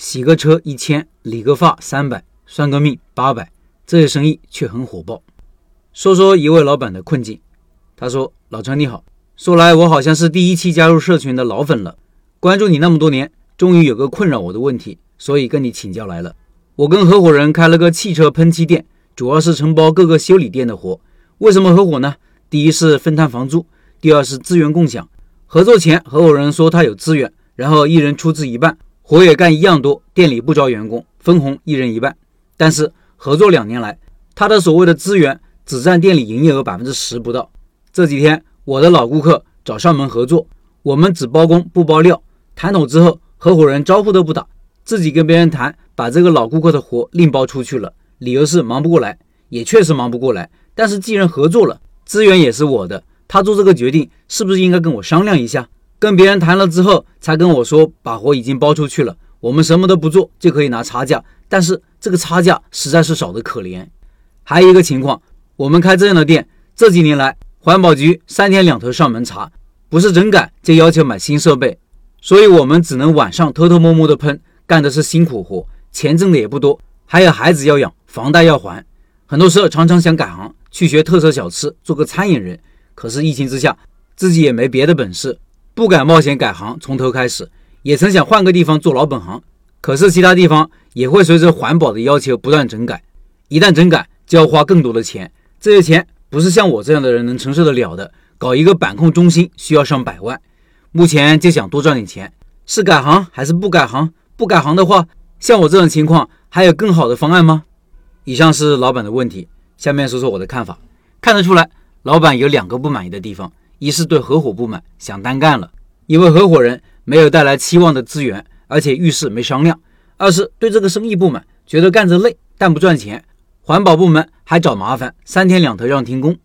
洗个车一千，理个发三百，算个命八百，这些生意却很火爆。说说一位老板的困境，他说：“老陈你好，说来我好像是第一期加入社群的老粉了，关注你那么多年，终于有个困扰我的问题，所以跟你请教来了。我跟合伙人开了个汽车喷漆店，主要是承包各个修理店的活。为什么合伙呢？第一是分摊房租，第二是资源共享。合作前，合伙人说他有资源，然后一人出资一半。”活也干一样多，店里不招员工，分红一人一半。但是合作两年来，他的所谓的资源只占店里营业额百分之十不到。这几天我的老顾客找上门合作，我们只包工不包料。谈妥之后，合伙人招呼都不打，自己跟别人谈，把这个老顾客的活另包出去了，理由是忙不过来，也确实忙不过来。但是既然合作了，资源也是我的，他做这个决定是不是应该跟我商量一下？跟别人谈了之后，才跟我说把活已经包出去了，我们什么都不做就可以拿差价，但是这个差价实在是少得可怜。还有一个情况，我们开这样的店，这几年来环保局三天两头上门查，不是整改就要求买新设备，所以我们只能晚上偷偷摸摸的喷，干的是辛苦活，钱挣的也不多，还有孩子要养，房贷要还，很多时候常常想改行去学特色小吃，做个餐饮人，可是疫情之下自己也没别的本事。不敢冒险改行，从头开始，也曾想换个地方做老本行，可是其他地方也会随着环保的要求不断整改，一旦整改就要花更多的钱，这些钱不是像我这样的人能承受得了的。搞一个板控中心需要上百万，目前就想多赚点钱，是改行还是不改行？不改行的话，像我这种情况还有更好的方案吗？以上是老板的问题，下面说说我的看法。看得出来，老板有两个不满意的地方。一是对合伙不满，想单干了，因为合伙人没有带来期望的资源，而且遇事没商量；二是对这个生意不满，觉得干着累但不赚钱，环保部门还找麻烦，三天两头让停工。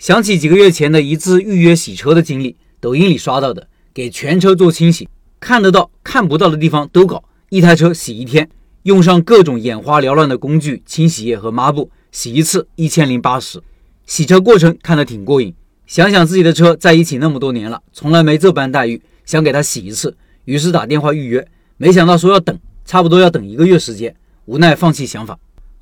想起几个月前的一次预约洗车的经历，抖音里刷到的，给全车做清洗，看得到看不到的地方都搞，一台车洗一天，用上各种眼花缭乱的工具、清洗液和抹布，洗一次一千零八十，洗车过程看得挺过瘾。想想自己的车在一起那么多年了，从来没这般待遇，想给他洗一次，于是打电话预约，没想到说要等，差不多要等一个月时间，无奈放弃想法，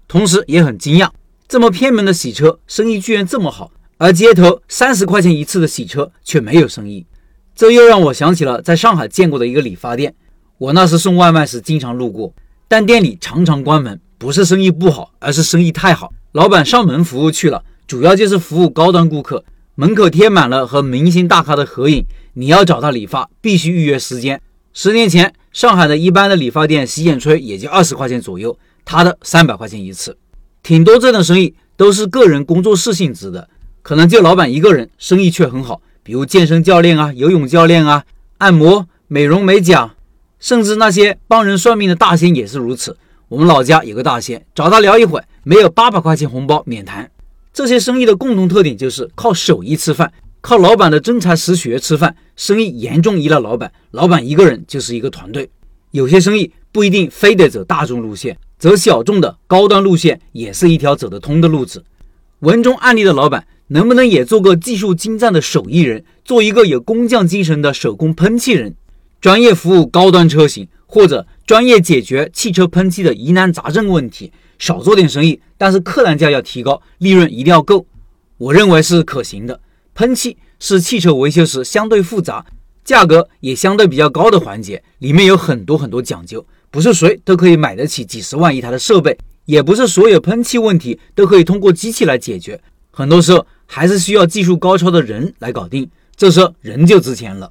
同时也很惊讶，这么偏门的洗车生意居然这么好，而街头三十块钱一次的洗车却没有生意，这又让我想起了在上海见过的一个理发店，我那时送外卖时经常路过，但店里常常关门，不是生意不好，而是生意太好，老板上门服务去了，主要就是服务高端顾客。门口贴满了和明星大咖的合影，你要找他理发必须预约时间。十年前，上海的一般的理发店洗剪吹也就二十块钱左右，他的三百块钱一次。挺多这种生意都是个人工作室性质的，可能就老板一个人，生意却很好。比如健身教练啊、游泳教练啊、按摩、美容美甲，甚至那些帮人算命的大仙也是如此。我们老家有个大仙，找他聊一会，没有八百块钱红包免谈。这些生意的共同特点就是靠手艺吃饭，靠老板的真才实学吃饭。生意严重依赖老板，老板一个人就是一个团队。有些生意不一定非得走大众路线，走小众的高端路线也是一条走得通的路子。文中案例的老板能不能也做个技术精湛的手艺人，做一个有工匠精神的手工喷漆人，专业服务高端车型，或者专业解决汽车喷漆的疑难杂症问题？少做点生意，但是客单价要提高，利润一定要够，我认为是可行的。喷漆是汽车维修时相对复杂、价格也相对比较高的环节，里面有很多很多讲究，不是谁都可以买得起几十万一台的设备，也不是所有喷漆问题都可以通过机器来解决，很多时候还是需要技术高超的人来搞定，这时候人就值钱了。